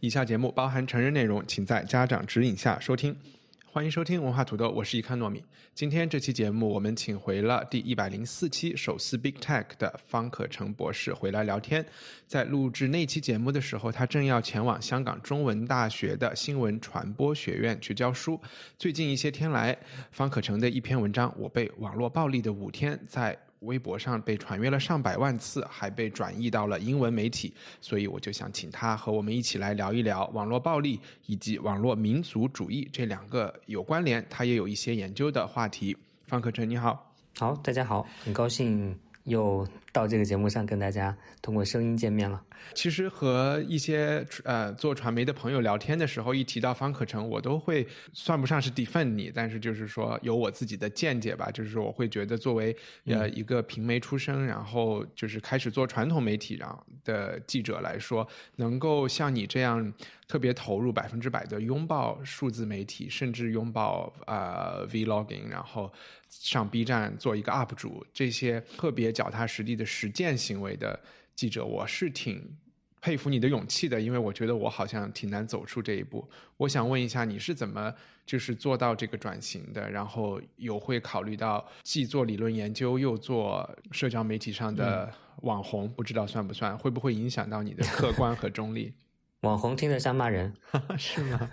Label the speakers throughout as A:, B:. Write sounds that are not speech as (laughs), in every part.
A: 以下节目包含成人内容，请在家长指引下收听。欢迎收听文化土豆，我是一看糯米。今天这期节目，我们请回了第一百零四期首次 Big Tech 的方可成博士回来聊天。在录制那期节目的时候，他正要前往香港中文大学的新闻传播学院去教书。最近一些天来，方可成的一篇文章《我被网络暴力的五天》在。微博上被传阅了上百万次，还被转译到了英文媒体，所以我就想请他和我们一起来聊一聊网络暴力以及网络民族主义这两个有关联，他也有一些研究的话题。方克成，你好，
B: 好，大家好，很高兴。又到这个节目上跟大家通过声音见面了。
A: 其实和一些呃做传媒的朋友聊天的时候，一提到方可成，我都会算不上是 defend 你，但是就是说有我自己的见解吧。就是我会觉得，作为呃一个平媒出身，然后就是开始做传统媒体然后的记者来说，能够像你这样特别投入百分之百的拥抱数字媒体，甚至拥抱呃 vlogging，然后。上 B 站做一个 UP 主，这些特别脚踏实地的实践行为的记者，我是挺佩服你的勇气的，因为我觉得我好像挺难走出这一步。我想问一下，你是怎么就是做到这个转型的？然后有会考虑到既做理论研究又做社交媒体上的网红，不知道算不算？会不会影响到你的客观和中立？(laughs)
B: 网红听着像骂人，(laughs)
A: 是吗？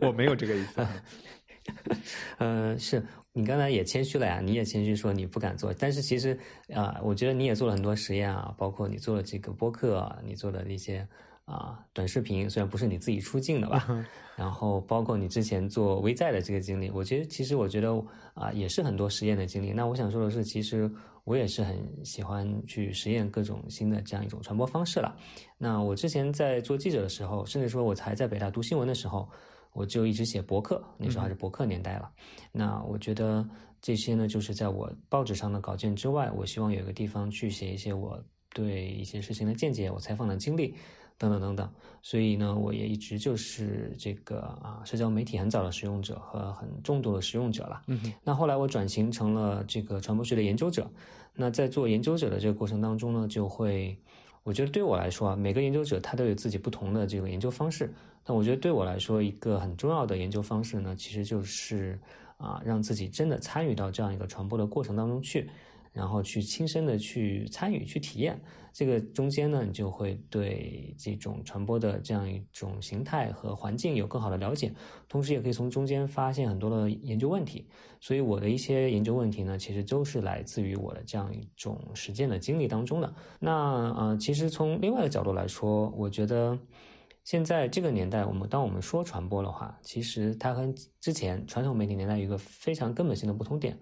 A: 我没有这个意思。
B: 嗯，(laughs) 是。你刚才也谦虚了呀，你也谦虚说你不敢做，但是其实啊，我觉得你也做了很多实验啊，包括你做了这个播客，你做的那些啊短视频，虽然不是你自己出镜的吧，然后包括你之前做微在的这个经历，我觉得其实我觉得啊也是很多实验的经历。那我想说的是，其实我也是很喜欢去实验各种新的这样一种传播方式了。那我之前在做记者的时候，甚至说我才在北大读新闻的时候。我就一直写博客，那时候还是博客年代了。那我觉得这些呢，就是在我报纸上的稿件之外，我希望有一个地方去写一些我对一些事情的见解，我采访的经历等等等等。所以呢，我也一直就是这个啊，社交媒体很早的使用者和很重度的使用者了。
A: 嗯。
B: 那后来我转型成了这个传播学的研究者。那在做研究者的这个过程当中呢，就会，我觉得对我来说啊，每个研究者他都有自己不同的这个研究方式。但我觉得对我来说，一个很重要的研究方式呢，其实就是啊，让自己真的参与到这样一个传播的过程当中去，然后去亲身的去参与、去体验。这个中间呢，你就会对这种传播的这样一种形态和环境有更好的了解，同时也可以从中间发现很多的研究问题。所以我的一些研究问题呢，其实都是来自于我的这样一种实践的经历当中的。那呃，其实从另外一个角度来说，我觉得。现在这个年代，我们当我们说传播的话，其实它和之前传统媒体年代有一个非常根本性的不同点，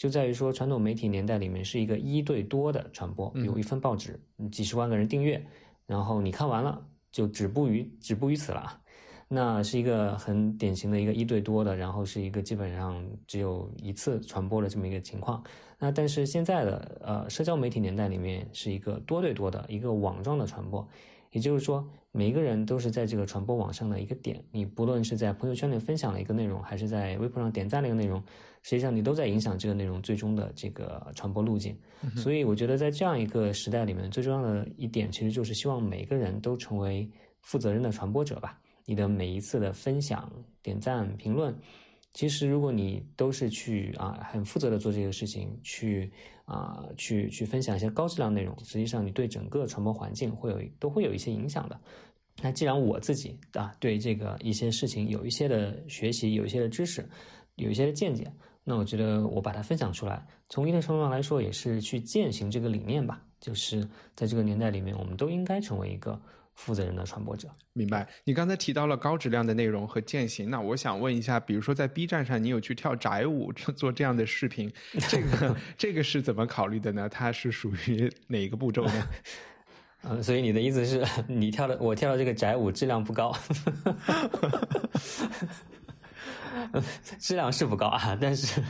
B: 就在于说传统媒体年代里面是一个一对多的传播，有一份报纸，几十万个人订阅，然后你看完了就止步于止步于此了，那是一个很典型的一个一对多的，然后是一个基本上只有一次传播的这么一个情况。那但是现在的呃社交媒体年代里面是一个多对多的一个网状的传播。也就是说，每一个人都是在这个传播网上的一个点。你不论是在朋友圈里分享了一个内容，还是在微博上点赞了一个内容，实际上你都在影响这个内容最终的这个传播路径。所以，我觉得在这样一个时代里面，最重要的一点其实就是希望每个人都成为负责任的传播者吧。你的每一次的分享、点赞、评论。其实，如果你都是去啊很负责的做这个事情，去啊去去分享一些高质量内容，实际上你对整个传播环境会有都会有一些影响的。那既然我自己啊对这个一些事情有一些的学习，有一些的知识，有一些的见解，那我觉得我把它分享出来，从一定程度上来说，也是去践行这个理念吧。就是在这个年代里面，我们都应该成为一个。负责人的传播者，
A: 明白。你刚才提到了高质量的内容和践行，那我想问一下，比如说在 B 站上，你有去跳宅舞做这样的视频，(laughs) 这个这个是怎么考虑的呢？它是属于哪个步骤呢？(laughs)
B: 嗯，所以你的意思是 (laughs) 你跳的，我跳的这个宅舞质量不高，质量是不高啊，但是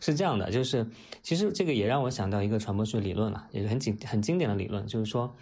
B: 是这样的，就是其实这个也让我想到一个传播学理论了，也是很经很经典的理论，就是说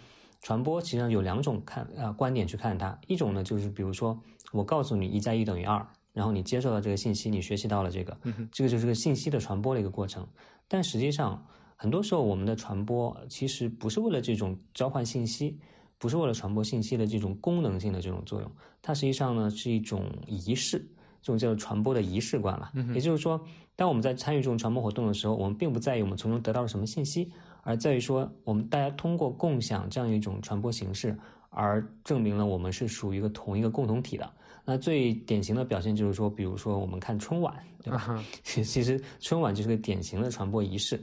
B: 传播实际上有两种看啊观点去看它，一种呢就是比如说我告诉你一加一等于二，然后你接受到这个信息，你学习到了这个，这个就是个信息的传播的一个过程，但实际上。很多时候，我们的传播其实不是为了这种交换信息，不是为了传播信息的这种功能性的这种作用，它实际上呢是一种仪式，这种叫做传播的仪式感了。也就是说，当我们在参与这种传播活动的时候，我们并不在意我们从中得到了什么信息，而在于说，我们大家通过共享这样一种传播形式，而证明了我们是属于一个同一个共同体的。那最典型的表现就是说，比如说我们看春晚。对吧？(laughs) 其实春晚就是个典型的传播仪式。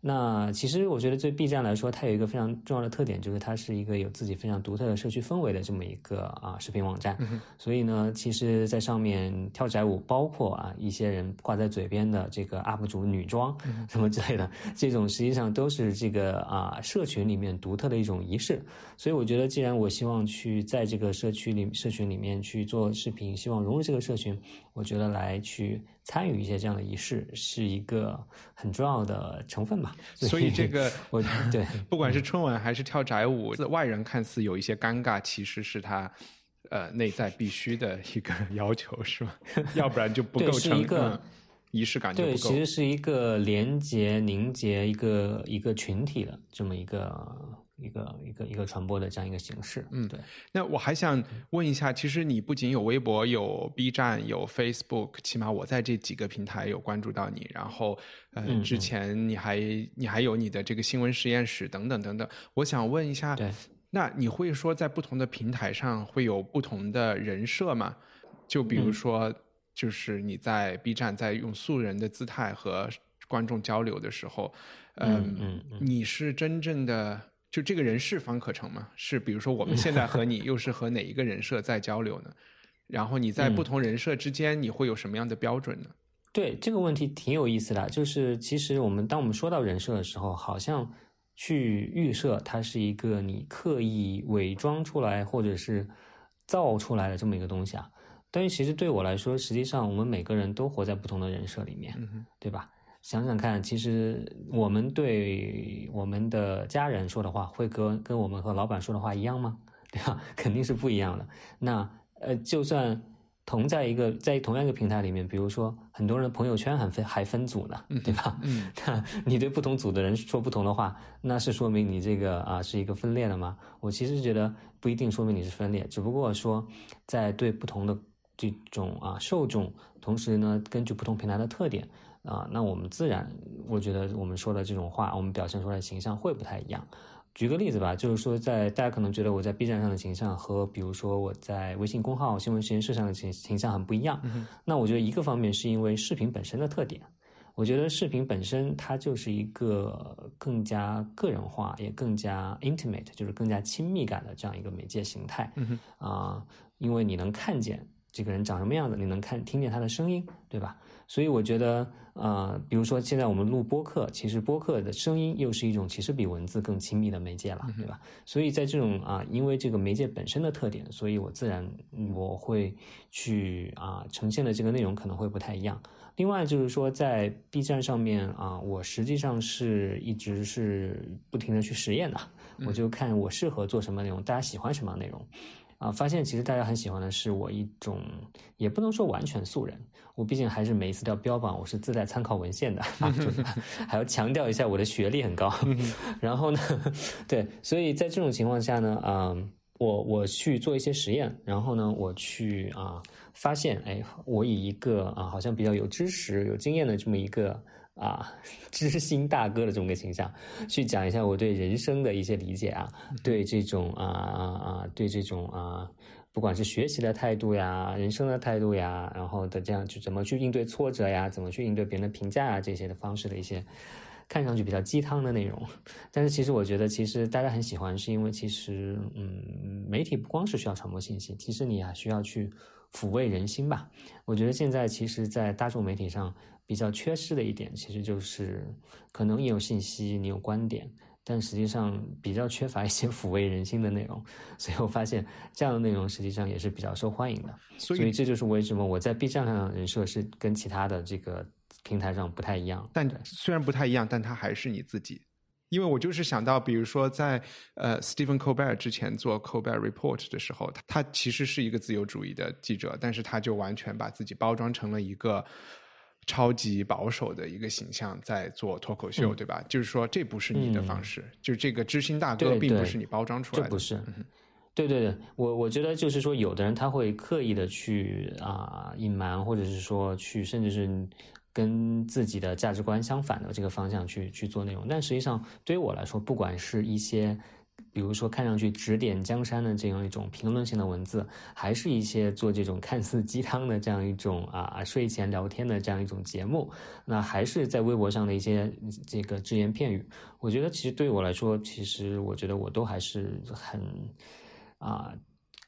B: 那其实我觉得，对 B 站来说，它有一个非常重要的特点，就是它是一个有自己非常独特的社区氛围的这么一个啊视频网站。所以呢，其实，在上面跳宅舞，包括啊一些人挂在嘴边的这个 UP 主女装什么之类的，这种实际上都是这个啊社群里面独特的一种仪式。所以我觉得，既然我希望去在这个社区里社群里面去做视频，希望融入这个社群，我觉得来去。参与一些这样的仪式是一个很重要的成分吧。(laughs)
A: 所以这个
B: 我对，(laughs)
A: 不管是春晚还是跳宅舞，外人看似有一些尴尬，其实是他呃内在必须的一个 (laughs) 要求，是吧？要不然就不构成
B: 一个
A: 仪式感。
B: 对，其实是一个连接、凝结一个一个群体的这么一个。一个一个一个传播的这样一个形式，
A: 嗯，
B: 对。
A: 那我还想问一下，其实你不仅有微博、有 B 站、有 Facebook，起码我在这几个平台有关注到你。然后，呃，之前你还你还有你的这个新闻实验室等等等等。我想问一下，
B: 对，
A: 那你会说在不同的平台上会有不同的人设吗？就比如说，就是你在 B 站在用素人的姿态和观众交流的时候，
B: 嗯嗯，
A: 你是真正的。就这个人是方可成吗？是，比如说我们现在和 (laughs) 你又是和哪一个人设在交流呢？然后你在不同人设之间，你会有什么样的标准呢？
B: 对这个问题挺有意思的，就是其实我们当我们说到人设的时候，好像去预设它是一个你刻意伪装出来或者是造出来的这么一个东西啊。但是其实对我来说，实际上我们每个人都活在不同的人设里面，对吧？想想看，其实我们对我们的家人说的话，会跟跟我们和老板说的话一样吗？(laughs) 对吧？肯定是不一样的。那呃，就算同在一个在同样一个平台里面，比如说很多人朋友圈还分还分组呢，对吧？
A: 嗯，(laughs)
B: 那你对不同组的人说不同的话，那是说明你这个啊是一个分裂的吗？我其实觉得不一定说明你是分裂，只不过说在对不同的这种啊受众，同时呢，根据不同平台的特点。啊，那我们自然，我觉得我们说的这种话，我们表现出来的形象会不太一样。举个例子吧，就是说，在大家可能觉得我在 B 站上的形象和，比如说我在微信公号新闻实验室上的形形象很不一样。那我觉得一个方面是因为视频本身的特点，我觉得视频本身它就是一个更加个人化，也更加 intimate，就是更加亲密感的这样一个媒介形态。啊，因为你能看见这个人长什么样子，你能看听见他的声音，对吧？所以我觉得，呃，比如说现在我们录播客，其实播客的声音又是一种其实比文字更亲密的媒介了，对吧？所以在这种啊，因为这个媒介本身的特点，所以我自然我会去啊呈现的这个内容可能会不太一样。另外就是说，在 B 站上面啊，我实际上是一直是不停的去实验的，我就看我适合做什么内容，大家喜欢什么内容。啊，发现其实大家很喜欢的是我一种，也不能说完全素人，我毕竟还是每一次都要标榜我是自带参考文献的，(laughs) 还要强调一下我的学历很高。(laughs) 然后呢，对，所以在这种情况下呢，啊，我我去做一些实验，然后呢，我去啊发现，哎，我以一个啊好像比较有知识、有经验的这么一个。啊，(laughs) 知心大哥的这么个形象，去讲一下我对人生的一些理解啊，对这种啊啊啊，对这种啊，不管是学习的态度呀，人生的态度呀，然后的这样去怎么去应对挫折呀，怎么去应对别人的评价啊，这些的方式的一些看上去比较鸡汤的内容。但是其实我觉得，其实大家很喜欢，是因为其实嗯，媒体不光是需要传播信息，其实你还需要去抚慰人心吧。我觉得现在其实，在大众媒体上。比较缺失的一点，其实就是可能你有信息，你有观点，但实际上比较缺乏一些 (laughs) 抚慰人心的内容，所以我发现这样的内容实际上也是比较受欢迎的。所以这就是为什么我在 B 站上人设是跟其他的这个平台上不太一样。
A: 但虽然不太一样，但它还是你自己。因为我就是想到，比如说在呃，Stephen Colbert 之前做 Colbert Report 的时候，他其实是一个自由主义的记者，但是他就完全把自己包装成了一个超级保守的一个形象，在做脱口秀，对吧？就是说，这不是你的方式，就这个知心大哥并不是你包装出来的，
B: 不是。对对对，我我觉得就是说，有的人他会刻意的去啊隐瞒，或者是说去，甚至是。跟自己的价值观相反的这个方向去去做内容，但实际上对于我来说，不管是一些，比如说看上去指点江山的这样一种评论性的文字，还是一些做这种看似鸡汤的这样一种啊睡前聊天的这样一种节目，那还是在微博上的一些这个只言片语，我觉得其实对我来说，其实我觉得我都还是很啊。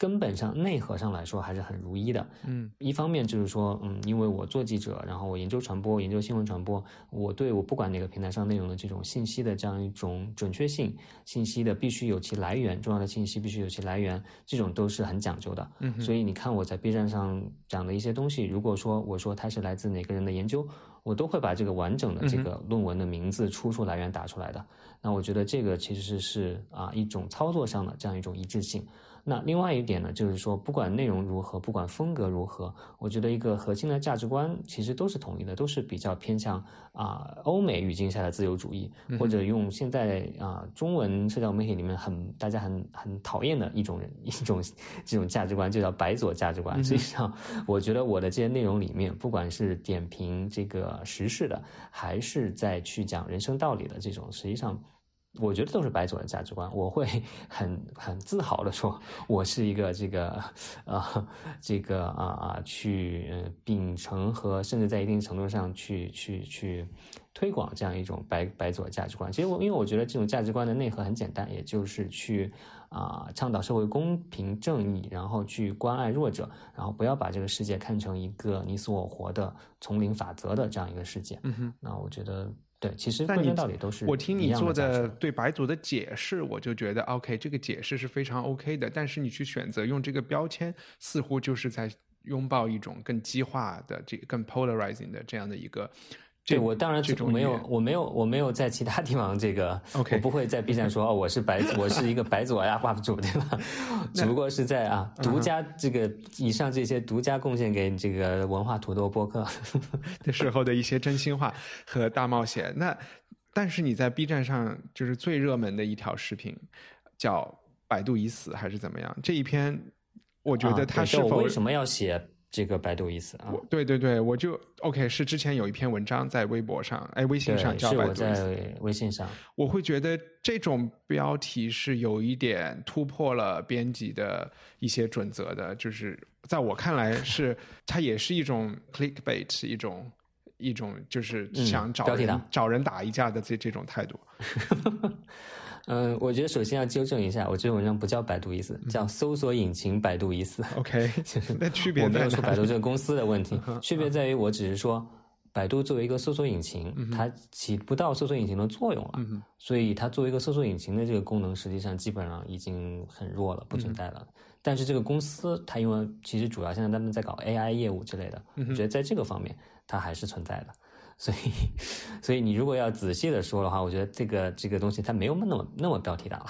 B: 根本上内核上来说还是很如一的，
A: 嗯，
B: 一方面就是说，嗯，因为我做记者，然后我研究传播，研究新闻传播，我对我不管哪个平台上内容的这种信息的这样一种准确性，信息的必须有其来源，重要的信息必须有其来源，这种都是很讲究的，
A: 嗯，
B: 所以你看我在 B 站上讲的一些东西，如果说我说它是来自哪个人的研究，我都会把这个完整的这个论文的名字、出处来源打出来的，那我觉得这个其实是啊一种操作上的这样一种一致性。那另外一点呢，就是说，不管内容如何，不管风格如何，我觉得一个核心的价值观其实都是统一的，都是比较偏向啊欧美语境下的自由主义，或者用现在啊中文社交媒体里面很大家很很讨厌的一种人 (laughs) 一种这种价值观，就叫白左价值观。实际上，我觉得我的这些内容里面，不管是点评这个时事的，还是在去讲人生道理的这种，实际上。我觉得都是白左的价值观，我会 (laughs) 很很自豪的说，我是一个这个啊这个啊啊去秉承和甚至在一定程度上去去去推广这样一种白白左价值观。其实我因为我觉得这种价值观的内核很简单，也就是去啊倡导社会公平正义，然后去关爱弱者，然后不要把这个世界看成一个你死我活的丛林法则的这样一个世界。
A: 嗯哼，
B: 那我觉得。对，其实但你到底都是
A: 我听你做的对白组的解释，我就觉得 OK，这个解释是非常 OK 的。但是你去选择用这个标签，似乎就是在拥抱一种更激化的、这个更 polarizing 的这样的一个。
B: 对我当然没有，我没有，我没有在其他地方这个，我不会在 B 站说哦，我是白，我是一个白左呀 UP 主，对吧？(laughs) 只不过是在啊，独家这个以上这些独家贡献给你这个文化土豆播客 (laughs)
A: 的时候的一些真心话和大冒险。那但是你在 B 站上就是最热门的一条视频，叫“百度已死”还是怎么样？这一篇我觉得他是否
B: 为什么要写？这个百度意思啊，
A: 对对对，我就 OK。是之前有一篇文章在微博上，哎，微信上叫百度意
B: 思。微信上，
A: 我会觉得这种标题是有一点突破了编辑的一些准则的，就是在我看来是 (laughs) 它也是一种 clickbait，一种一种就是想找人找人打一架的这这种态度。(laughs)
B: 嗯，我觉得首先要纠正一下，我这篇文章不叫百度意思，叫搜索引擎百度意思。
A: OK，(laughs) 那区别
B: 我没有说百度这个公司的问题，区别在于我只是说，百度作为一个搜索引擎，它起不到搜索引擎的作用了，所以它作为一个搜索引擎的这个功能，实际上基本上已经很弱了，不存在了。但是这个公司，它因为其实主要现在他们在搞 AI 业务之类的，我觉得在这个方面它还是存在的。所以，所以你如果要仔细的说的话，我觉得这个这个东西它没有那么那么标题党了。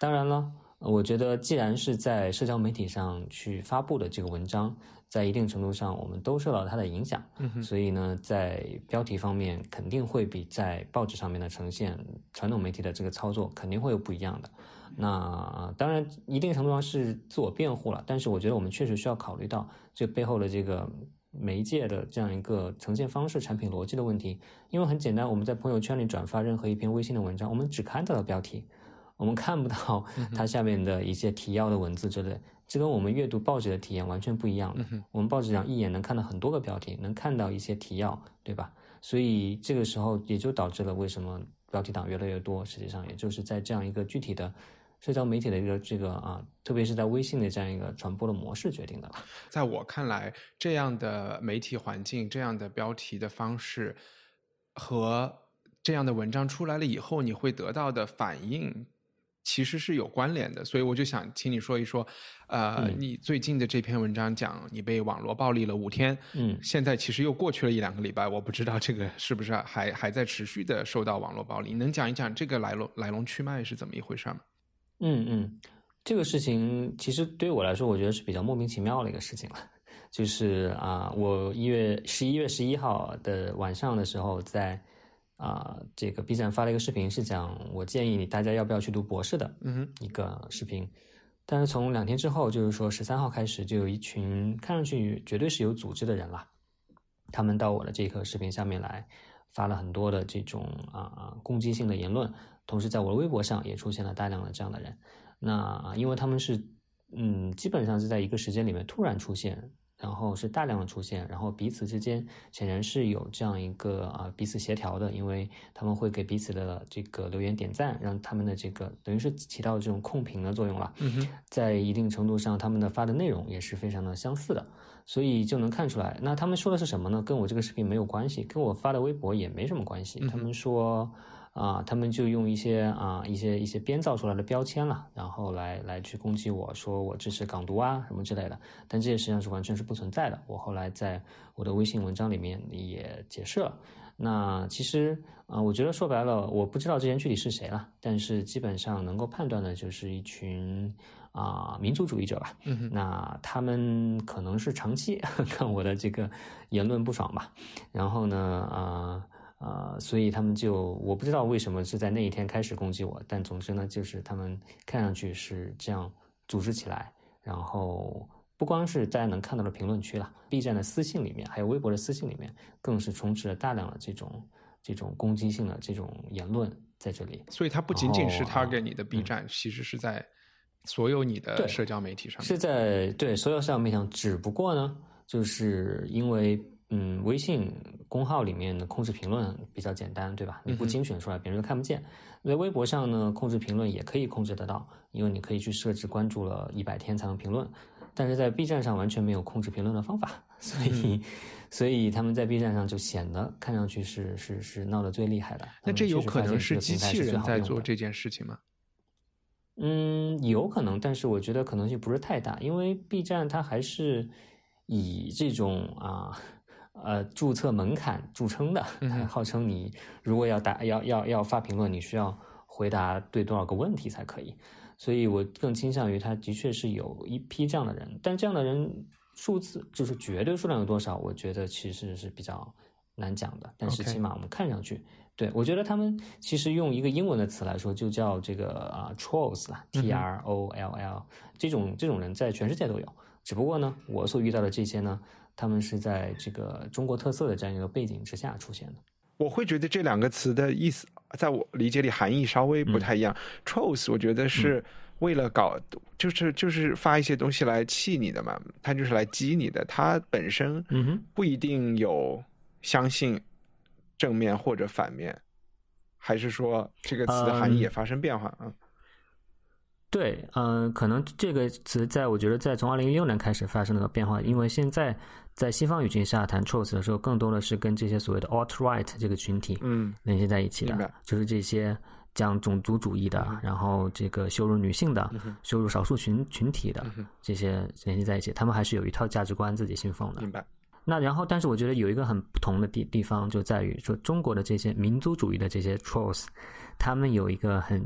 B: 当然了，我觉得既然是在社交媒体上去发布的这个文章，在一定程度上我们都受到它的影响，所以呢，在标题方面肯定会比在报纸上面的呈现，传统媒体的这个操作肯定会有不一样的。那当然，一定程度上是自我辩护了，但是我觉得我们确实需要考虑到这背后的这个。媒介的这样一个呈现方式、产品逻辑的问题，因为很简单，我们在朋友圈里转发任何一篇微信的文章，我们只看到了标题，我们看不到它下面的一些提要的文字之类，这跟我们阅读报纸的体验完全不一样的。我们报纸上一眼能看到很多个标题，能看到一些提要，对吧？所以这个时候也就导致了为什么标题党越来越多，实际上也就是在这样一个具体的。社交媒体的一个这个啊，特别是在微信的这样一个传播的模式决定的。
A: 在我看来，这样的媒体环境、这样的标题的方式和这样的文章出来了以后，你会得到的反应。其实是有关联的，所以我就想请你说一说，呃，你最近的这篇文章讲你被网络暴力了五天，
B: 嗯，
A: 现在其实又过去了一两个礼拜，我不知道这个是不是还还在持续的受到网络暴力，能讲一讲这个来龙来龙去脉是怎么一回事吗？
B: 嗯嗯，这个事情其实对于我来说，我觉得是比较莫名其妙的一个事情了，就是啊，我一月十一月十一号的晚上的时候在。啊，这个 B 站发了一个视频，是讲我建议你大家要不要去读博士的，
A: 嗯，
B: 一个视频。但是从两天之后，就是说十三号开始，就有一群看上去绝对是有组织的人了，他们到我的这个视频下面来发了很多的这种啊攻击性的言论，同时在我的微博上也出现了大量的这样的人。那因为他们是嗯，基本上是在一个时间里面突然出现。然后是大量的出现，然后彼此之间显然是有这样一个啊彼此协调的，因为他们会给彼此的这个留言点赞，让他们的这个等于是起到这种控评的作用了。在一定程度上，他们的发的内容也是非常的相似的，所以就能看出来。那他们说的是什么呢？跟我这个视频没有关系，跟我发的微博也没什么关系。他们说。啊，他们就用一些啊一些一些编造出来的标签了，然后来来去攻击我说我支持港独啊什么之类的，但这些实际上是完全是不存在的。我后来在我的微信文章里面也解释了。那其实啊，我觉得说白了，我不知道这些人具体是谁了，但是基本上能够判断的就是一群啊民族主义者吧。
A: 嗯
B: 那他们可能是长期 (laughs) 看我的这个言论不爽吧，然后呢啊。啊，所以他们就我不知道为什么是在那一天开始攻击我，但总之呢，就是他们看上去是这样组织起来，然后不光是大家能看到的评论区了，B 站的私信里面，还有微博的私信里面，更是充斥了大量的这种这种攻击性的这种言论在这里。
A: 所以它不仅仅是他给你的 B 站，其实是在所有你的社交媒体上，
B: 是在对所有社交媒体上，只不过呢，就是因为。嗯，微信公号里面的控制评论比较简单，对吧？你不精选出来，别人都看不见。在微博上呢，控制评论也可以控制得到，因为你可以去设置关注了一百天才能评论。但是在 B 站上完全没有控制评论的方法，所以，(laughs) 所以他们在 B 站上就显得看上去是是是闹得最厉害的。
A: 那这有可能
B: 是
A: 机器人在做这件事情吗？
B: 嗯，有可能，但是我觉得可能性不是太大，因为 B 站它还是以这种啊。呃，注册门槛著称的，号称你如果要打要要要发评论，你需要回答对多少个问题才可以。所以我更倾向于，他的确是有一批这样的人，但这样的人数字就是绝对数量有多少，我觉得其实是比较难讲的。但是起码我们看上去，对我觉得他们其实用一个英文的词来说，就叫这个啊 trolls，t r o l l，这种这种人在全世界都有。只不过呢，我所遇到的这些呢。他们是在这个中国特色的这样一个背景之下出现的。
A: 我会觉得这两个词的意思，在我理解里含义稍微不太一样。Trolls，我觉得是为了搞，就是就是发一些东西来气你的嘛，他就是来激你的。他本身不一定有相信正面或者反面，还是说这个词的含义也发生变化啊？
B: 对，嗯，可能这个词在我觉得在从二零一六年开始发生了个变化，因为现在在西方语境下谈 choice 的时候，更多的是跟这些所谓的 alt right 这个群体
A: 嗯
B: 联系在一起的，就是这些讲种族主义的，然后这个羞辱女性的、羞辱少数群群体的这些联系在一起，他们还是有一套价值观自己信奉的。
A: 明白。
B: 那然后，但是我觉得有一个很不同的地地方就在于说，中国的这些民族主义的这些 trolls，他们有一个很。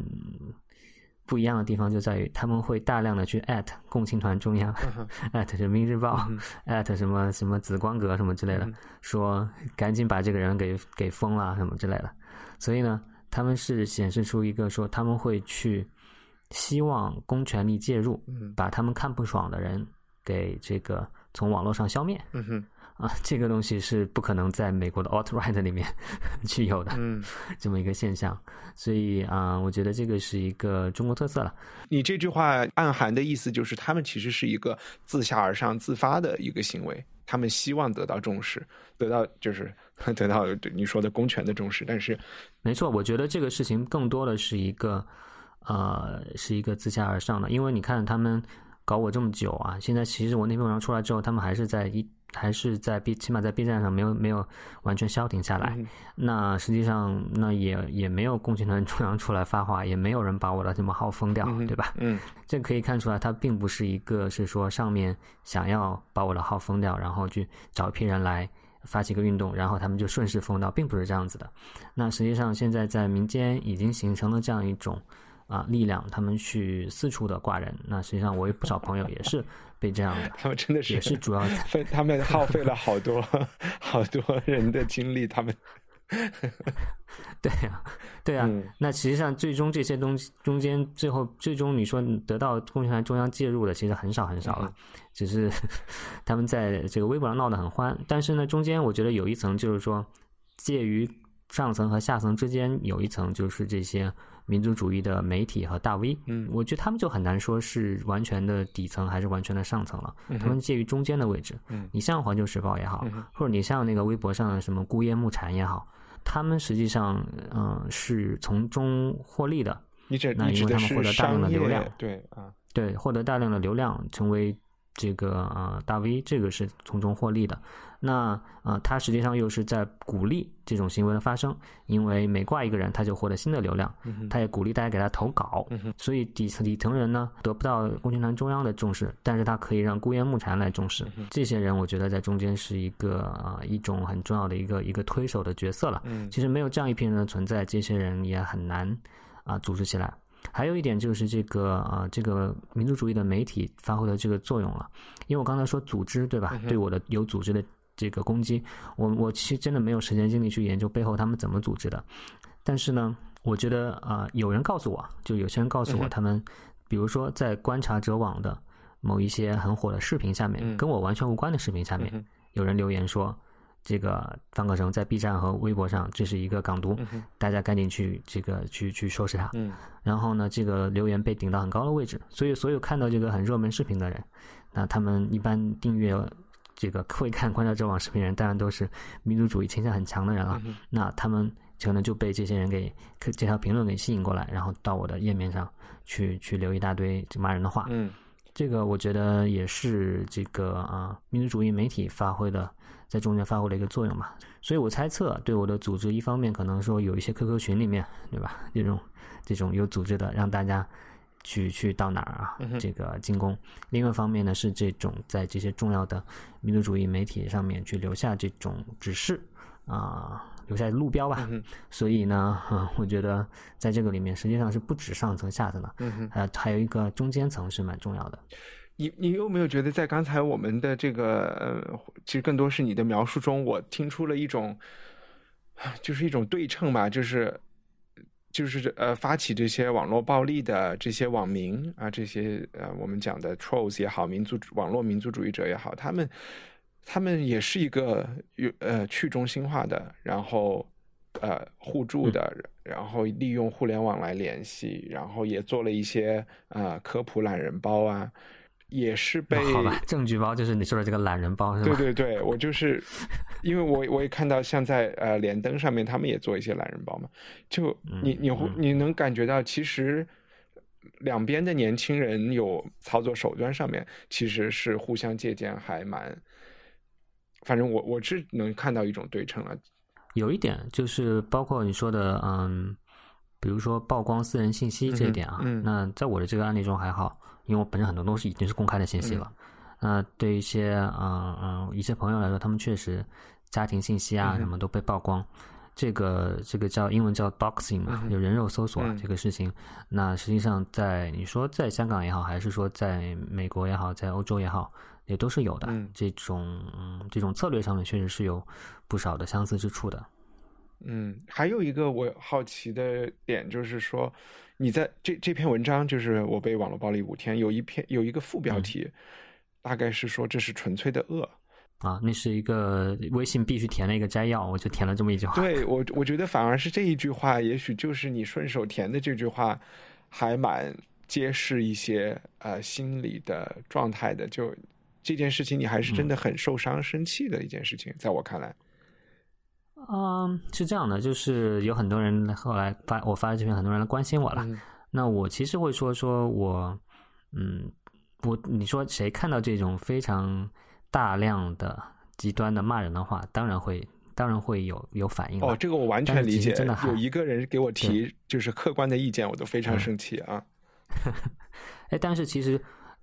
B: 不一样的地方就在于，他们会大量的去 at 共青团中央，，(laughs) at 人民日报，，(laughs) at 什么什么紫光阁什么之类的，说赶紧把这个人给给封了什么之类的。所以呢，他们是显示出一个说他们会去希望公权力介入，把他们看不爽的人给这个从网络上消灭。啊，这个东西是不可能在美国的 alt right 里面 (laughs) 去有的，
A: 嗯，
B: 这么一个现象，所以啊，我觉得这个是一个中国特色了。
A: 你这句话暗含的意思就是，他们其实是一个自下而上、自发的一个行为，他们希望得到重视，得到就是 (laughs) 得到你说的公权的重视。但是，
B: 没错，我觉得这个事情更多的是一个呃，是一个自下而上的，因为你看他们搞我这么久啊，现在其实我那篇文章出来之后，他们还是在一。还是在 B，起码在 B 站上没有没有完全消停下来。那实际上，那也也没有共青团中央出来发话，也没有人把我的什么号封掉，对吧？
A: 嗯，
B: 这可以看出来，他并不是一个是说上面想要把我的号封掉，然后去找一批人来发起一个运动，然后他们就顺势封掉，并不是这样子的。那实际上，现在在民间已经形成了这样一种啊力量，他们去四处的挂人。那实际上，我有不少朋友也是。被这样的，(laughs)
A: 他们真的是
B: 也是主要 (laughs)
A: 费，他们耗费了好多好多人的精力，他们 (laughs)
B: 对呀，对呀。那实际上，最终这些东西中间，最后最终你说得到共青团中央介入的，其实很少很少了。只是他们在这个微博上闹得很欢，但是呢，中间我觉得有一层就是说，介于上层和下层之间有一层，就是这些。民族主义的媒体和大 V，
A: 嗯，
B: 我觉得他们就很难说是完全的底层还是完全的上层了，他们介于中间的位置。
A: 嗯，
B: 你像《环球时报》也好，或者你像那个微博上的什么孤烟木蝉也好，他们实际上嗯是从中获利的。
A: 你这
B: 那因为他们获得大量的流量，
A: 对啊，
B: 对，获得大量的流量，成为这个呃大 V，这个是从中获利的。那啊，他实际上又是在鼓励这种行为的发生，因为每挂一个人，他就获得新的流量，他也鼓励大家给他投稿，所以底层底层人呢得不到共青团中央的重视，但是他可以让孤烟木蝉来重视。这些人，我觉得在中间是一个啊一种很重要的一个一个推手的角色了。其实没有这样一批人的存在，这些人也很难啊组织起来。还有一点就是这个啊这个民族主义的媒体发挥的这个作用了，因为我刚才说组织对吧？对我的有组织的。这个攻击，我我其实真的没有时间精力去研究背后他们怎么组织的，但是呢，我觉得啊，有人告诉我，就有些人告诉我，他们比如说在观察者网的某一些很火的视频下面，跟我完全无关的视频下面，有人留言说，这个方可成在 B 站和微博上这是一个港独，大家赶紧去这个去去收拾他。然后呢，这个留言被顶到很高的位置，所以所有看到这个很热门视频的人，那他们一般订阅。这个会看观察者网视频人，当然都是民族主义倾向很强的人了。那他们可能就被这些人给这条评论给吸引过来，然后到我的页面上去去留一大堆骂人的话。
A: 嗯，
B: 这个我觉得也是这个啊民族主义媒体发挥的在中间发挥了一个作用吧。所以我猜测，对我的组织，一方面可能说有一些 QQ 群里面，对吧？这种这种有组织的，让大家。去去到哪儿啊？这个进攻。另外一方面呢，是这种在这些重要的民族主义媒体上面去留下这种指示啊，留下路标吧。所以呢，(laughs) 我觉得在这个里面，实际上是不止上层下层的，呃，还有一个中间层是蛮重要的。
A: 你你有没有觉得，在刚才我们的这个呃，其实更多是你的描述中，我听出了一种，(sighs) 就是一种对称吧，就是。就是呃，发起这些网络暴力的这些网民啊，这些呃，我们讲的 trolls 也好，民族网络民族主义者也好，他们他们也是一个有呃去中心化的，然后呃互助的，然后利用互联网来联系，然后也做了一些呃科普懒人包啊。也是被
B: 好吧，证据包就是你说的这个懒人包，是
A: 吧？对对对，我就是，因为我我也看到像在呃连登上面，他们也做一些懒人包嘛。就你你会你能感觉到，其实两边的年轻人有操作手段上面其实是互相借鉴，还蛮，反正我我是能看到一种对称了。
B: 有一点就是包括你说的，嗯，比如说曝光私人信息这一点啊，那在我的这个案例中还好。因为我本身很多东西已经是公开的信息了，那对一些嗯嗯一些朋友来说，他们确实家庭信息啊什么都被曝光，这个这个叫英文叫 boxing 嘛，有人肉搜索这个事情。那实际上在你说在香港也好，还是说在美国也好，在欧洲也好，也都是有的。这种这种策略上面确实是有不少的相似之处的。
A: 嗯，还有一个我好奇的点就是说。你在这这篇文章就是我被网络暴力五天，有一篇有一个副标题，大概是说这是纯粹的恶
B: 啊，那是一个微信必须填的一个摘要，我就填了这么一句话。
A: 对我，我觉得反而是这一句话，也许就是你顺手填的这句话，还蛮揭示一些呃心理的状态的。就这件事情，你还是真的很受伤、生气的一件事情，在我看来。
B: 嗯，是这样的，就是有很多人后来发我发的这篇，很多人来关心我了。那我其实会说说我，嗯，我你说谁看到这种非常大量的极端的骂人的话，当然会当然会有有反应。
A: 哦，这个我完全理解。
B: 真的，
A: 有一个人给我提就是客观的意见，我都非常生气啊。(laughs)
B: 哎，但是其实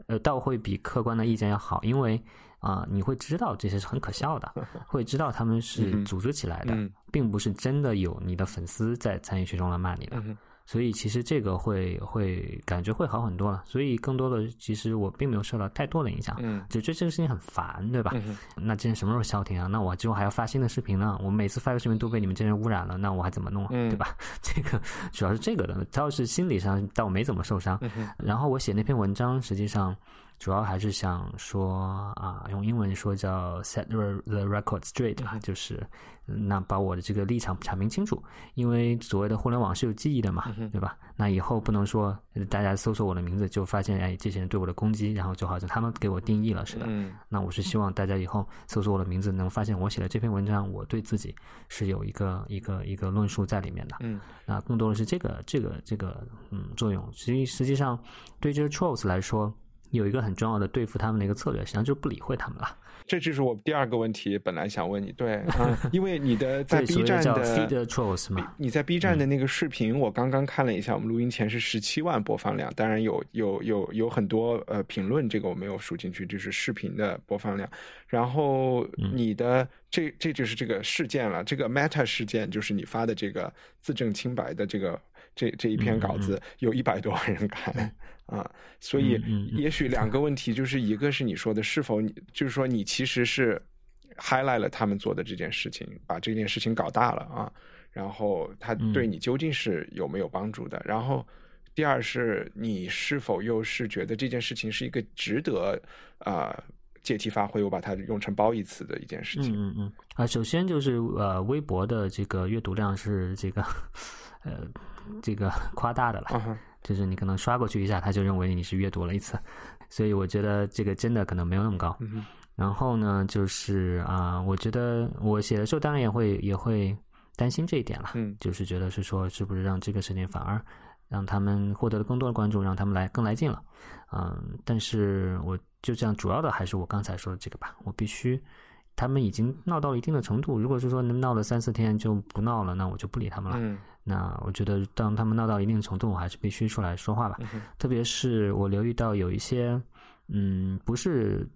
B: 呃，倒会比客观的意见要好，因为啊，你会知道这些是很可笑的，(laughs) 会知道他们是组织起来的，并不是真的有你的粉丝在参与其中来骂你的。所以其实这个会会感觉会好很多了，所以更多的其实我并没有受到太多的影响，
A: 嗯，
B: 就觉得这个事情很烦，对吧？那今天什么时候消停啊？那我之后还要发新的视频呢？我每次发个视频都被你们这些人污染了，那我还怎么弄啊？对吧？(laughs) 这个主要是这个的，倒是心理上倒没怎么受伤。然后我写那篇文章，实际上。主要还是想说啊，用英文说叫 set the record straight 啊，就是那把我的这个立场阐明清楚。因为所谓的互联网是有记忆的嘛，对吧？那以后不能说大家搜索我的名字就发现哎，这些人对我的攻击，然后就好像他们给我定义了似的。那我是希望大家以后搜索我的名字能发现我写的这篇文章，我对自己是有一个一个一个论述在里面的。
A: 嗯，
B: 那更多的是这个这个这个嗯作用。实际实际上对这些 trolls 来说。有一个很重要的对付他们的一个策略，实际上就是不理会他们了。
A: 这就是我第二个问题，本来想问你，对，(laughs) 因为你的在 B 站
B: 的 trolls 嘛，
A: 你在 B 站的那个视频，我刚刚看了一下，我们录音前是十七万播放量，当然有有有有很多呃评论，这个我没有数进去，就是视频的播放量。然后你的这这就是这个事件了，这个 Meta 事件就是你发的这个自证清白的这个这这一篇稿子，有一百多万人看。啊，所以也许两个问题，就是一个是你说的是否你就是说你其实是 highlight 了他们做的这件事情，把这件事情搞大了啊，然后他对你究竟是有没有帮助的？然后第二是你是否又是觉得这件事情是一个值得啊借题发挥，我把它用成褒义词的一件事情？
B: 嗯嗯啊，首先就是呃，微博的这个阅读量是这个 (laughs) 呃这个夸大的了。就是你可能刷过去一下，他就认为你是阅读了一次，所以我觉得这个真的可能没有那么高。然后呢，就是啊，我觉得我写的时候当然也会也会担心这一点了，就是觉得是说是不是让这个事情反而让他们获得了更多的关注，让他们来更来劲了。嗯，但是我就这样，主要的还是我刚才说的这个吧，我必须。他们已经闹到了一定的程度，如果是说能闹了三四天就不闹了，那我就不理他们了。那我觉得，当他们闹到一定程度，我还是必须出来说话吧。特别是我留意到有一些，嗯，不是。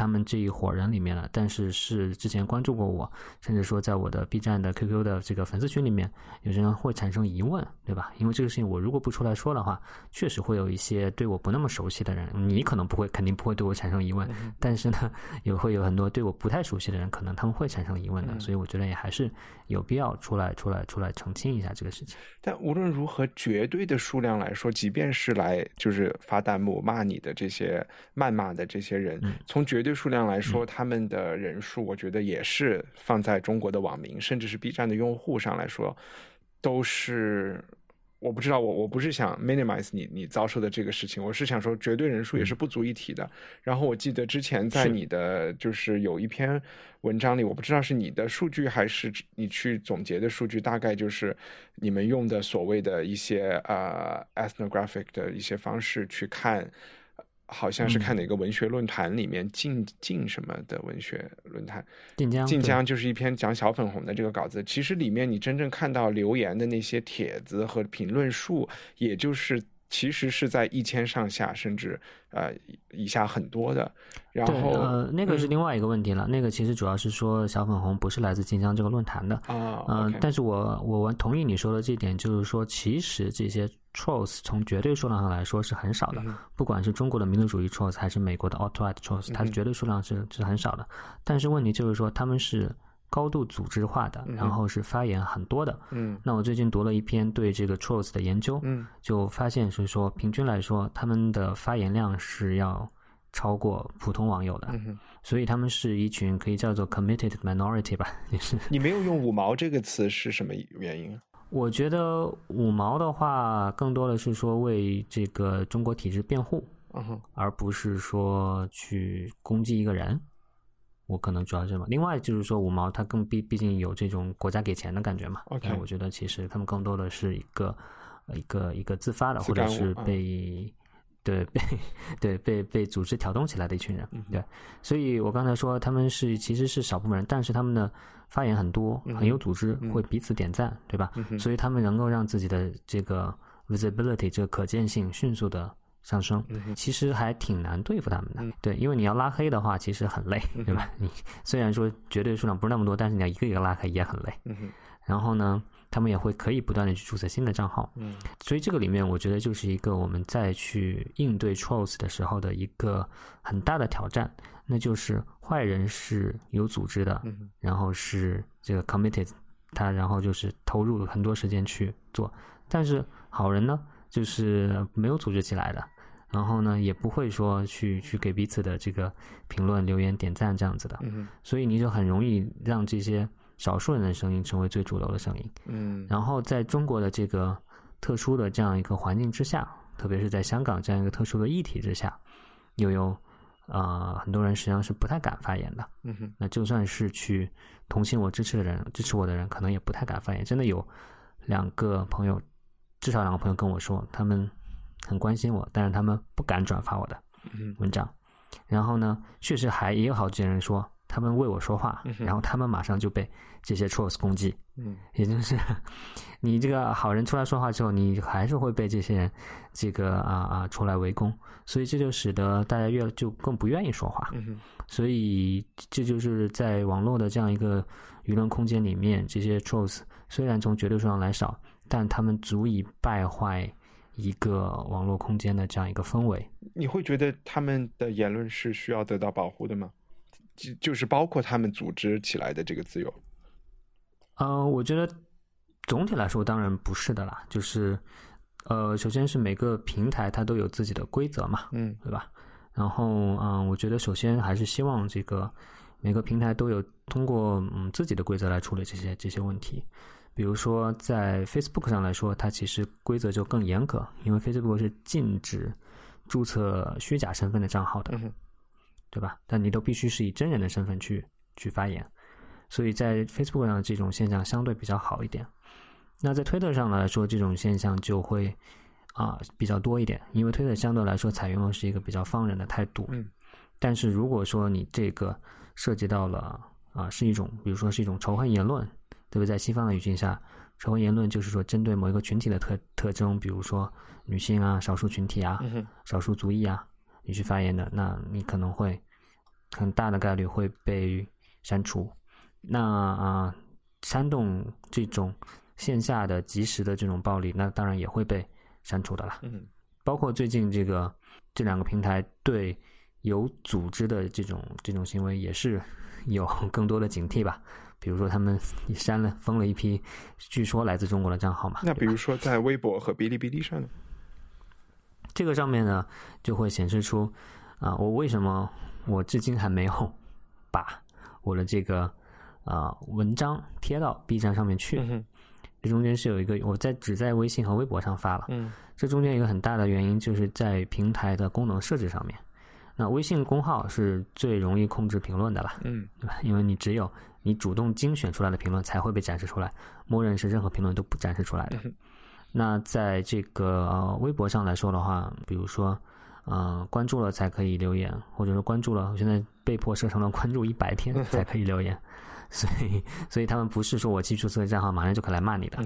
B: 他们这一伙人里面了，但是是之前关注过我，甚至说在我的 B 站的 QQ 的这个粉丝群里面，有些人会产生疑问，对吧？因为这个事情我如果不出来说的话，确实会有一些对我不那么熟悉的人，你可能不会，肯定不会对我产生疑问，但是呢，也会有很多对我不太熟悉的人，可能他们会产生疑问的，所以我觉得也还是有必要出来、出来、出来澄清一下这个事情。
A: 但无论如何，绝对的数量来说，即便是来就是发弹幕骂你的这些谩骂的这些人，从绝对。数量来说，他们的人数，我觉得也是放在中国的网民，甚至是 B 站的用户上来说，都是我不知道，我我不是想 minimize 你你遭受的这个事情，我是想说，绝对人数也是不足一提的。然后我记得之前在你的就是有一篇文章里，我不知道是你的数据还是你去总结的数据，大概就是你们用的所谓的一些呃 ethnographic 的一些方式去看。好像是看哪个文学论坛里面晋晋什么的文学论坛，
B: 晋江
A: 晋江就是一篇讲小粉红的这个稿子。其实里面你真正看到留言的那些帖子和评论数，也就是其实是在一千上下，甚至呃以下很多的。然后
B: 呃，那个是另外一个问题了。那个其实主要是说小粉红不是来自晋江这个论坛的
A: 啊。
B: 嗯，但是我我同意你说的这点，就是说其实这些。Trolls 从绝对数量上来说是很少的，不管是中国的民族主义 Trolls 还是美国的 Alt-right Trolls，它的绝对数量是是很少的。但是问题就是说，他们是高度组织化的，然后是发言很多的。
A: 嗯，
B: 那我最近读了一篇对这个 Trolls 的研究，
A: 嗯，
B: 就发现是说，平均来说，他们的发言量是要超过普通网友的。
A: 嗯
B: 所以他们是一群可以叫做 committed minority 吧？(laughs) 也是。
A: 你没有用“五毛”这个词是什么原因？
B: 我觉得五毛的话，更多的是说为这个中国体制辩护，嗯哼而不是说去攻击一个人。我可能主要是么。另外就是说五毛，他更毕毕竟有这种国家给钱的感觉嘛。
A: OK，
B: 我觉得其实他们更多的是一个一个一个自发的，或者是被对，被 (laughs) 对被被组织挑动起来的一群人，对，所以我刚才说他们是其实是少部分人，但是他们的发言很多，很有组织，会彼此点赞，对吧？所以他们能够让自己的这个 visibility 这个可见性迅速的上升，其实还挺难对付他们的，对，因为你要拉黑的话，其实很累，对吧？你虽然说绝对数量不是那么多，但是你要一个一个拉黑也很累，然后呢？他们也会可以不断的去注册新的账号，嗯，所以这个里面我觉得就是一个我们再去应对 trolls 的时候的一个很大的挑战，那就是坏人是有组织的，嗯，然后是这个 committed，他然后就是投入很多时间去做，但是好人呢就是没有组织起来的，然后呢也不会说去去给彼此的这个评论留言点赞这样子的，嗯，所以你就很容易让这些。少数人的声音成为最主流的声音，嗯，然后在中国的这个特殊的这样一个环境之下，特别是在香港这样一个特殊的议题之下，又有啊很多人实际上是不太敢发言的，嗯哼，那就算是去同情我、支持的人、支持我的人，可能也不太敢发言。真的有两个朋友，至少两个朋友跟我说，他们很关心我，但是他们不敢转发我的文章。然后呢，确实还也有好几个人说。他们为我说话，然后他们马上就被这些 trolls 攻击。嗯，也就是你这个好人出来说话之后，你还是会被这些人这个啊啊出来围攻，所以这就使得大家越就更不愿意说话。嗯所以这就是在网络的这样一个舆论空间里面，这些 trolls 虽然从绝对数量来少，但他们足以败坏一个网络空间的这样一个氛围。
A: 你会觉得他们的言论是需要得到保护的吗？就就是包括他们组织起来的这个自由，
B: 嗯，我觉得总体来说当然不是的啦。就是，呃，首先是每个平台它都有自己的规则嘛，嗯，对吧？然后，嗯，我觉得首先还是希望这个每个平台都有通过嗯自己的规则来处理这些这些问题。比如说在 Facebook 上来说，它其实规则就更严格，因为 Facebook 是禁止注册虚假身份的账号的。对吧？但你都必须是以真人的身份去去发言，所以在 Facebook 上这种现象相对比较好一点。那在推特上来说，这种现象就会啊比较多一点，因为推特相对来说采用的是一个比较放任的态度。嗯。但是如果说你这个涉及到了啊是一种，比如说是一种仇恨言论，对不对？在西方的语境下，仇恨言论就是说针对某一个群体的特特征，比如说女性啊、少数群体啊、少数族裔啊。你去发言的，那你可能会很大的概率会被删除。那啊，煽动这种线下的即时的这种暴力，那当然也会被删除的啦。嗯，包括最近这个这两个平台对有组织的这种这种行为，也是有更多的警惕吧。比如说，他们删了封了一批据说来自中国的账号嘛。
A: 那比如说，在微博和哔哩哔哩上呢？
B: 这个上面呢，就会显示出，啊，我为什么我至今还没有把我的这个啊文章贴到 B 站上面去？这中间是有一个，我在只在微信和微博上发了。嗯，这中间一个很大的原因就是在平台的功能设置上面。那微信公号是最容易控制评论的了，嗯，对吧？因为你只有你主动精选出来的评论才会被展示出来，默认是任何评论都不展示出来的。那在这个微博上来说的话，比如说，嗯，关注了才可以留言，或者说关注了，我现在被迫设成了关注一百天才可以留言，所以，所以他们不是说我去注册账号马上就可以来骂你的，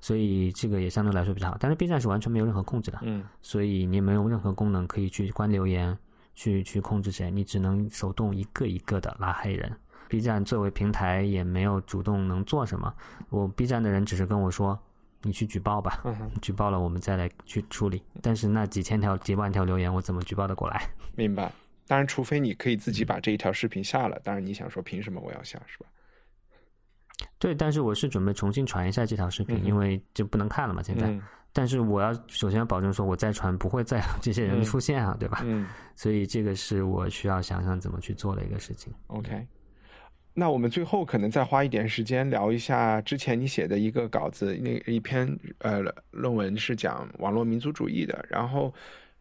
B: 所以这个也相对来说比较好。但是 B 站是完全没有任何控制的，嗯，所以你没有任何功能可以去关留言，去去控制谁，你只能手动一个一个的拉黑人。B 站作为平台也没有主动能做什么，我 B 站的人只是跟我说。你去举报吧，举报了我们再来去处理。但是那几千条、几万条留言，我怎么举报得过来？(laughs)
A: 明白。当然，除非你可以自己把这一条视频下了。当然，你想说凭什么我要下，是吧？
B: 对，但是我是准备重新传一下这条视频，因为就不能看了嘛。现在，但是我要首先要保证说，我再传不会再有这些人出现啊，对吧？嗯。所以这个是我需要想想怎么去做的一个事情。
A: OK。那我们最后可能再花一点时间聊一下之前你写的一个稿子，那一篇呃论文是讲网络民族主义的。然后，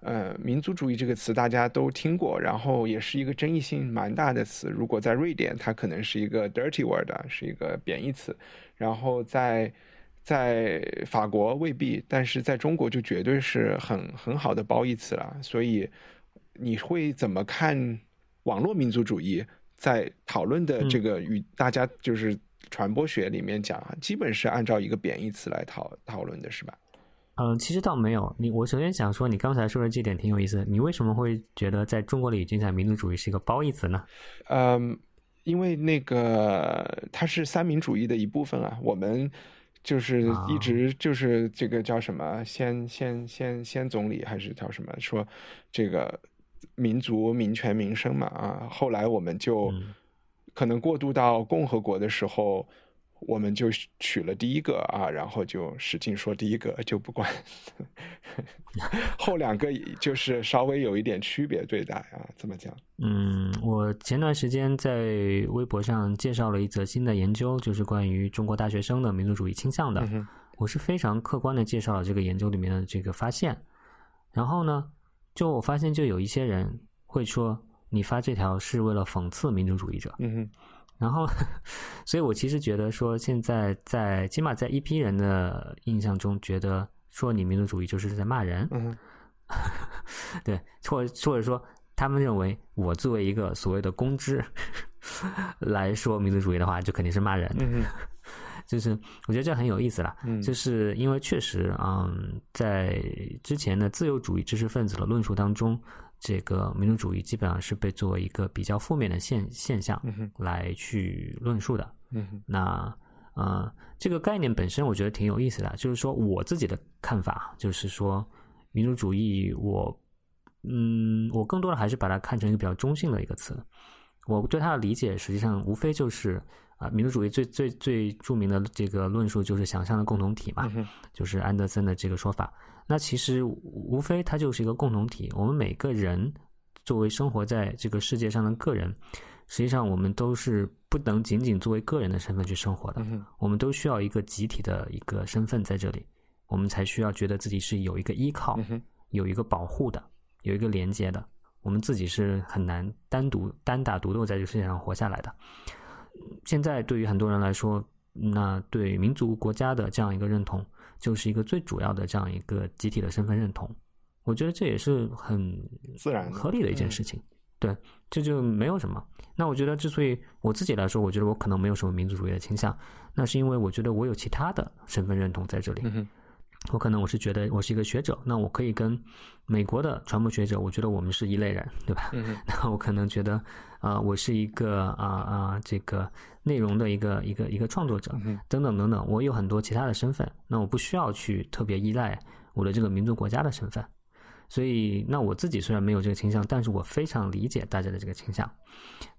A: 呃，民族主义这个词大家都听过，然后也是一个争议性蛮大的词。如果在瑞典，它可能是一个 dirty word，是一个贬义词。然后在在法国未必，但是在中国就绝对是很很好的褒义词了。所以你会怎么看网络民族主义在讨论的这个与大家就是传播学里面讲，基本是按照一个贬义词来讨讨论的，是吧？
B: 嗯，其实倒没有。你我首先想说，你刚才说的这点挺有意思。你为什么会觉得在中国的语境下，民族主义是一个褒义词呢？
A: 嗯，因为那个它是三民主义的一部分啊。我们就是一直就是这个叫什么，先先先先总理还是叫什么？说这个民族民权民生嘛啊。后来我们就可能过渡到共和国的时候。我们就取了第一个啊，然后就使劲说第一个，就不管 (laughs) (laughs) 后两个，就是稍微有一点区别对待啊，怎么讲？
B: 嗯，我前段时间在微博上介绍了一则新的研究，就是关于中国大学生的民族主义倾向的。我是非常客观的介绍了这个研究里面的这个发现。然后呢，就我发现就有一些人会说，你发这条是为了讽刺民族主义者。
A: 嗯哼。
B: 然后，(laughs) 所以我其实觉得说，现在在起码在一批人的印象中，觉得说你民族主义就是在骂人，
A: 嗯，(laughs)
B: 对，或或者说他们认为我作为一个所谓的公知 (laughs) 来说民族主义的话，就肯定是骂人，
A: 嗯，
B: 就是我觉得这很有意思了，
A: 嗯，
B: 就是因为确实，嗯，在之前的自由主义知识分子的论述当中。这个民族主义基本上是被作为一个比较负面的现现象来去论述的。那呃，这个概念本身我觉得挺有意思的。就是说我自己的看法，就是说民族主义，我嗯，我更多的还是把它看成一个比较中性的一个词。我对它的理解，实际上无非就是啊，民族主义最最最著名的这个论述就是想象的共同体嘛，就是安德森的这个说法。那其实无非它就是一个共同体。我们每个人作为生活在这个世界上的个人，实际上我们都是不能仅仅作为个人的身份去生活的。我们都需要一个集体的一个身份在这里，我们才需要觉得自己是有一个依靠、有一个保护的、有一个连接的。我们自己是很难单独单打独斗在这个世界上活下来的。现在对于很多人来说，那对民族国家的这样一个认同。就是一个最主要的这样一个集体的身份认同，我觉得这也是很
A: 自然
B: 合理的一件事情。对，这就没有什么。那我觉得，之所以我自己来说，我觉得我可能没有什么民族主义的倾向，那是因为我觉得我有其他的身份认同在这里。我可能我是觉得我是一个学者，那我可以跟美国的传播学者，我觉得我们是一类人，对吧？(laughs) 那我可能觉得啊，我是一个啊啊这个内容的一个一个一个创作者，等等等等，我有很多其他的身份，那我不需要去特别依赖我的这个民族国家的身份，所以那我自己虽然没有这个倾向，但是我非常理解大家的这个倾向。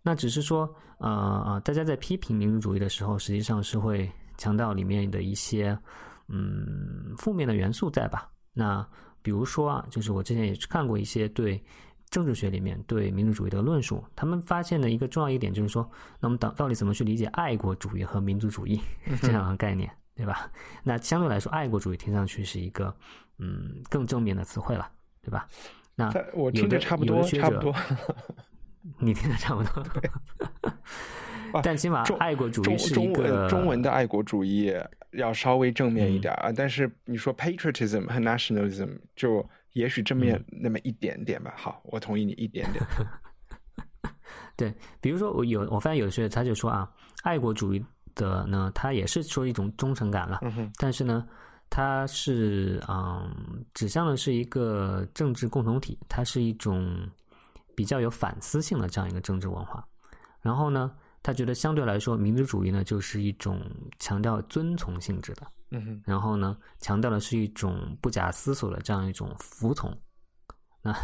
B: 那只是说呃啊，大家在批评民族主义的时候，实际上是会强调里面的一些。嗯，负面的元素在吧？那比如说啊，就是我之前也看过一些对政治学里面对民族主义的论述，他们发现的一个重要一点就是说，那么到到底怎么去理解爱国主义和民族主义这两个概念，对吧？那相对来说，爱国主义听上去是一个嗯更正面的词汇了，对吧？那
A: 我听着差不多，差不多，(laughs)
B: 你听着差不多。(laughs) 但起码爱国主义是
A: 一个中文的爱国主义。要稍微正面一点啊，但是你说 patriotism 和 nationalism 就也许正面那么一点点吧。好，我同意你一点点。(laughs)
B: 对，比如说我有我发现有的学者他就说啊，爱国主义的呢，他也是说一种忠诚感了，嗯但是呢，他是嗯指向的是一个政治共同体，它是一种比较有反思性的这样一个政治文化，然后呢。他觉得相对来说，民族主义呢就是一种强调遵从性质的，
A: 嗯哼，
B: 然后呢，强调的是一种不假思索的这样一种服从。那，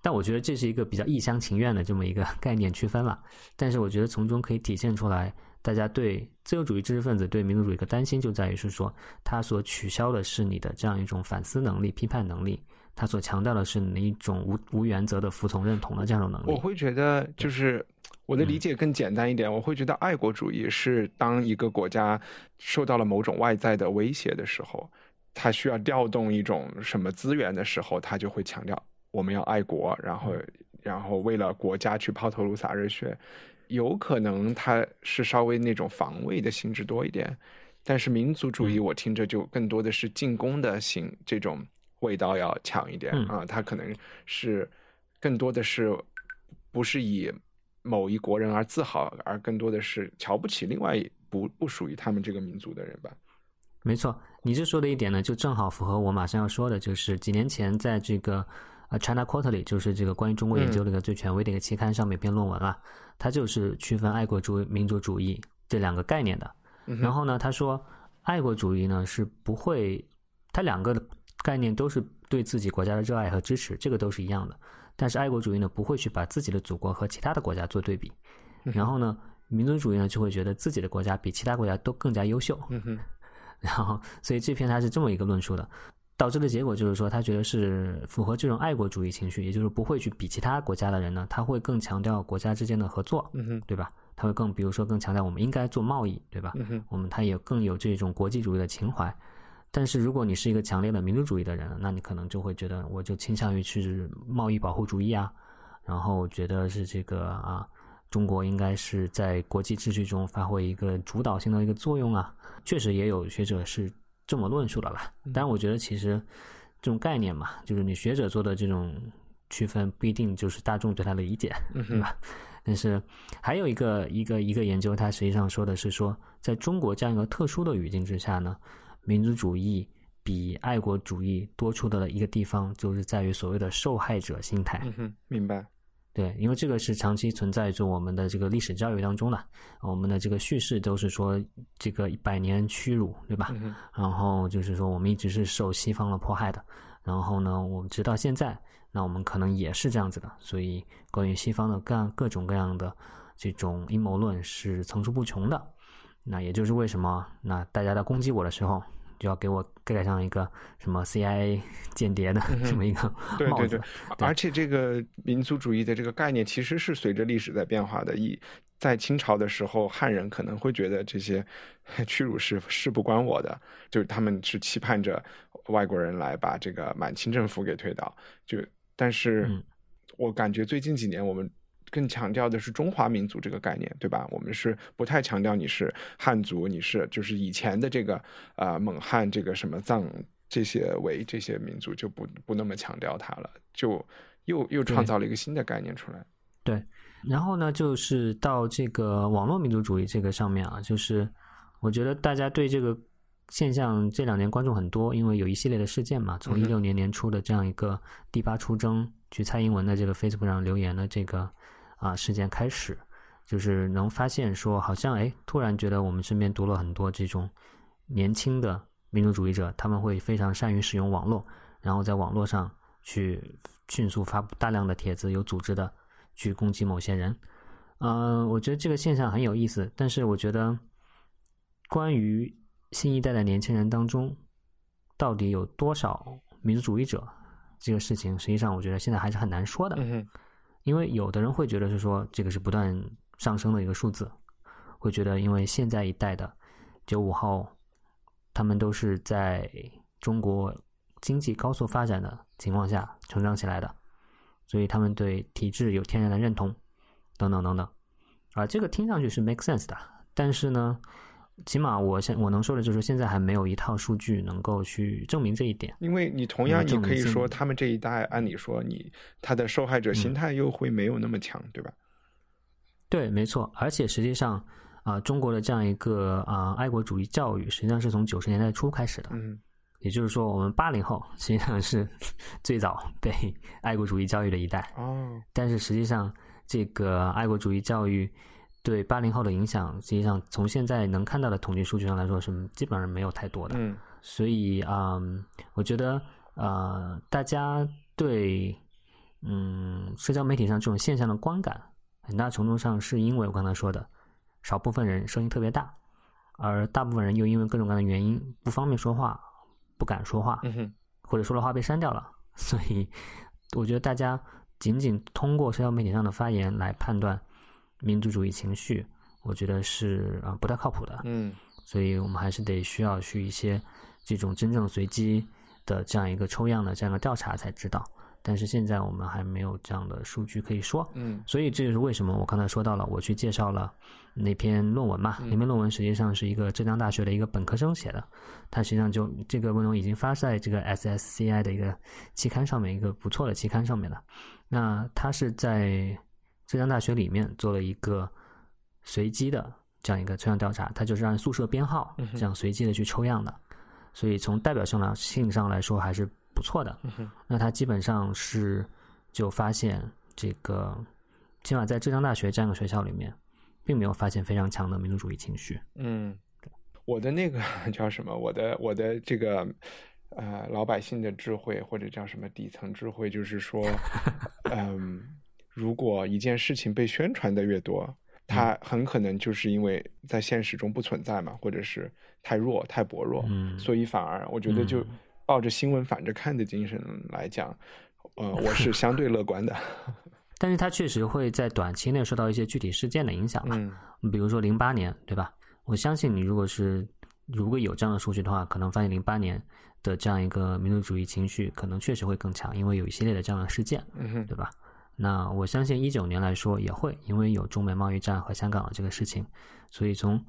B: 但我觉得这是一个比较一厢情愿的这么一个 (laughs) 概念区分了。但是我觉得从中可以体现出来，大家对自由主义知识分子对民族主义的担心就在于是说，他所取消的是你的这样一种反思能力、批判能力，他所强调的是哪一种无无原则的服从认同的这样一种能力。
A: 我会觉得就是。我的理解更简单一点，我会觉得爱国主义是当一个国家受到了某种外在的威胁的时候，他需要调动一种什么资源的时候，他就会强调我们要爱国，然后然后为了国家去抛头颅洒热血。有可能他是稍微那种防卫的性质多一点，但是民族主义我听着就更多的是进攻的性，这种味道要强一点啊。它可能是更多的是不是以某一国人而自豪，而更多的是瞧不起另外不不属于他们这个民族的人吧。
B: 没错，你这说的一点呢，就正好符合我马上要说的，就是几年前在这个呃 China Quarterly，就是这个关于中国研究的一个最权威的一个期刊上面一篇论文啊，它就是区分爱国主义、民族主义这两个概念的。然后呢，他说爱国主义呢是不会，它两个概念都是对自己国家的热爱和支持，这个都是一样的。但是爱国主义呢不会去把自己的祖国和其他的国家做对比，然后呢，民族主义呢就会觉得自己的国家比其他国家都更加优秀。(laughs) 然后，所以这篇他是这么一个论述的，导致的结果就是说，他觉得是符合这种爱国主义情绪，也就是不会去比其他国家的人呢，他会更强调国家之间的合作，
A: 嗯哼，
B: 对吧？他会更，比如说更强调我们应该做贸易，对吧？
A: 嗯哼，
B: 我们他也更有这种国际主义的情怀。但是如果你是一个强烈的民族主义的人，那你可能就会觉得，我就倾向于去贸易保护主义啊，然后觉得是这个啊，中国应该是在国际秩序中发挥一个主导性的一个作用啊。确实也有学者是这么论述的啦，但我觉得其实这种概念嘛，就是你学者做的这种区分，不一定就是大众对他的理解，对吧？但是还有一个一个一个研究，它实际上说的是说，在中国这样一个特殊的语境之下呢，民族主义比爱国主义多出的一个地方，就是在于所谓的受害者心态。
A: 嗯哼，明白。
B: 对，因为这个是长期存在着我们的这个历史教育当中的，我们的这个叙事都是说这个百年屈辱，对吧？然后就是说我们一直是受西方的迫害的，然后呢，我们直到现在，那我们可能也是这样子的。所以关于西方的各各种各样的这种阴谋论是层出不穷的。那也就是为什么，那大家在攻击我的时候。就要给我盖上一个什么 CIA 间谍的这么一个帽
A: 子，对对对，而且这个民族主义的这个概念其实是随着历史在变化的。一在清朝的时候，汉人可能会觉得这些屈辱是事不关我的，就是他们是期盼着外国人来把这个满清政府给推倒。就但是，我感觉最近几年我们。更强调的是中华民族这个概念，对吧？我们是不太强调你是汉族，你是就是以前的这个呃蒙汉这个什么藏这些为这些民族就不不那么强调它了，就又又创造了一个新的概念出来。
B: 对，然后呢，就是到这个网络民族主义这个上面啊，就是我觉得大家对这个现象这两年关注很多，因为有一系列的事件嘛，从一六年年初的这样一个第八出征去蔡英文的这个 Facebook 上留言的这个。啊，事件开始，就是能发现说，好像哎，突然觉得我们身边多了很多这种年轻的民族主义者，他们会非常善于使用网络，然后在网络上去迅速发布大量的帖子，有组织的去攻击某些人。嗯，我觉得这个现象很有意思，但是我觉得关于新一代的年轻人当中，到底有多少民族主义者，这个事情，实际上我觉得现在还是很难说的。因为有的人会觉得是说这个是不断上升的一个数字，会觉得因为现在一代的九五后，他们都是在中国经济高速发展的情况下成长起来的，所以他们对体制有天然的认同，等等等等，啊，这个听上去是 make sense 的，但是呢。起码我现我能说的就是，现在还没有一套数据能够去证明这一点。
A: 因为你同样，你可以说他们这一代，按理说你他的受害者心态又会没有那么强，对吧？
B: 对，没错。而且实际上啊，中国的这样一个啊爱国主义教育，实际上是从九十年代初开始的。
A: 嗯，
B: 也就是说，我们八零后实际上是 (laughs) 最早被爱国主义教育的一代。
A: 哦，
B: 但是实际上，这个爱国主义教育。对八零后的影响，实际上从现在能看到的统计数据上来说，是基本上没有太多的。
A: 嗯，
B: 所以啊，我觉得呃，大家对嗯社交媒体上这种现象的观感，很大程度上是因为我刚才说的，少部分人声音特别大，而大部分人又因为各种各样的原因不方便说话，不敢说话，或者说的话被删掉了。所以，我觉得大家仅仅通过社交媒体上的发言来判断。民族主义情绪，我觉得是啊不太靠谱的。
A: 嗯，
B: 所以我们还是得需要去一些这种真正随机的这样一个抽样的这样的调查才知道。但是现在我们还没有这样的数据可以说。
A: 嗯
B: 所以这就是为什么我刚才说到了，我去介绍了那篇论文嘛，那篇论文实际上是一个浙江大学的一个本科生写的，他实际上就这个论文已经发在这个 SSCI 的一个期刊上面，一个不错的期刊上面了。那他是在浙江大学里面做了一个随机的这样一个抽样调查，它就是按宿舍编号这样随机的去抽样的，所以从代表性来性上来说还是不错的。那他基本上是就发现这个，起码在浙江大学这样一个学校里面，并没有发现非常强的民族主义情绪。
A: 嗯，我的那个 (laughs) 叫什么？我的我的这个呃老百姓的智慧或者叫什么底层智慧，就是说，(laughs) 嗯，如果一件事情被宣传的越多，它很可能就是因为在现实中不存在嘛，或者是太弱、太薄弱，
B: 嗯
A: 所以反而我觉得就
B: 嗯
A: 抱着新闻反着看的精神来讲，呃，我是相对乐观的。(laughs)
B: 但是它确实会在短期内受到一些具体事件的影响嘛。
A: 嗯
B: 比如说零八年，对吧？我相信你如果是如果有这样的数据的话，可能发现零八年的这样一个民族主义情绪可能确实会更强，因为有一系列的这样的事件，
A: 嗯哼
B: 对吧？那我相信一九年来说也会，因为有中美贸易战和香港的这个事情，所以从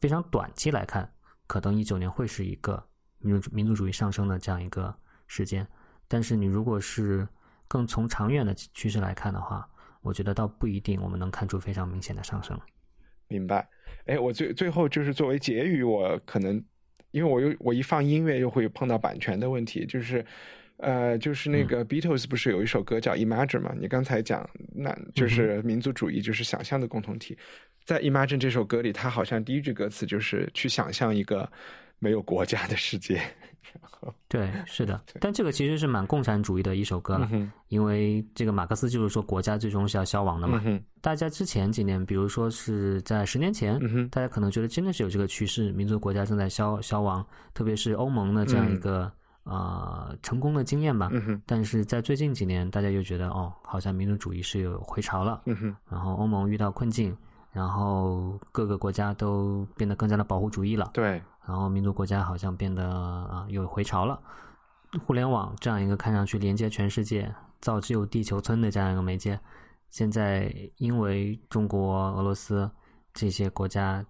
B: 非常短期来看，可能一九年会是一个民族民族主义上升的这样一个时间。但是你如果是更从长远的趋势来看的话，我觉得倒不一定我们能看出非常明显的上升。
A: 明白。哎，我最最后就是作为结语，我可能因为我又我一放音乐又会碰到版权的问题，就是呃，就是那个 Beatles 不是有一首歌叫 Imagine 嘛？你刚才讲，那就是民族主义，就是想象的共同体。在 Imagine 这首歌里，它好像第一句歌词就是去想象一个没有国家的世界。
B: 对，是的，但这个其实是蛮共产主义的一首歌了，
A: 嗯
B: 因为这个马克思就是说国家最终是要消亡的嘛。
A: 嗯
B: 大家之前几年，比如说是在十年前，
A: 嗯
B: 大家可能觉得真的是有这个趋势，民族国家正在消消亡，特别是欧盟的这样一个、呃成功的经验吧。但是在最近几年，大家又觉得哦，好像民族主义是有回潮了，然后欧盟遇到困境，然后各个国家都变得更加的保护主义了。
A: 对，
B: 然后民族国家好像变得啊有回潮了。互联网这样一个看上去连接全世界、造就地球村的这样一个媒介，现在因为中国、俄罗斯这些国家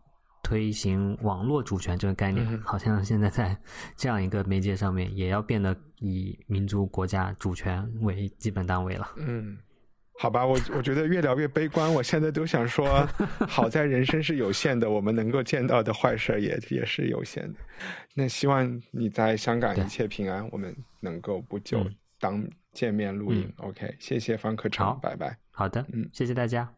B: 推行网络主权这个概念，
A: 嗯
B: 好像现在在这样一个媒介上面也要变得以民族国家主权为基本单位了。
A: 嗯。好吧，我我觉得越聊越悲观。我现在都想说，(laughs) 好在人生是有限的，我们能够见到的坏事也也是有限的。那希望你在香港一切平安，我们能够不久
B: 嗯
A: 当见面录音。OK，谢谢方可成
B: 好，
A: 拜拜。
B: 好的，
A: 嗯
B: 谢谢大家。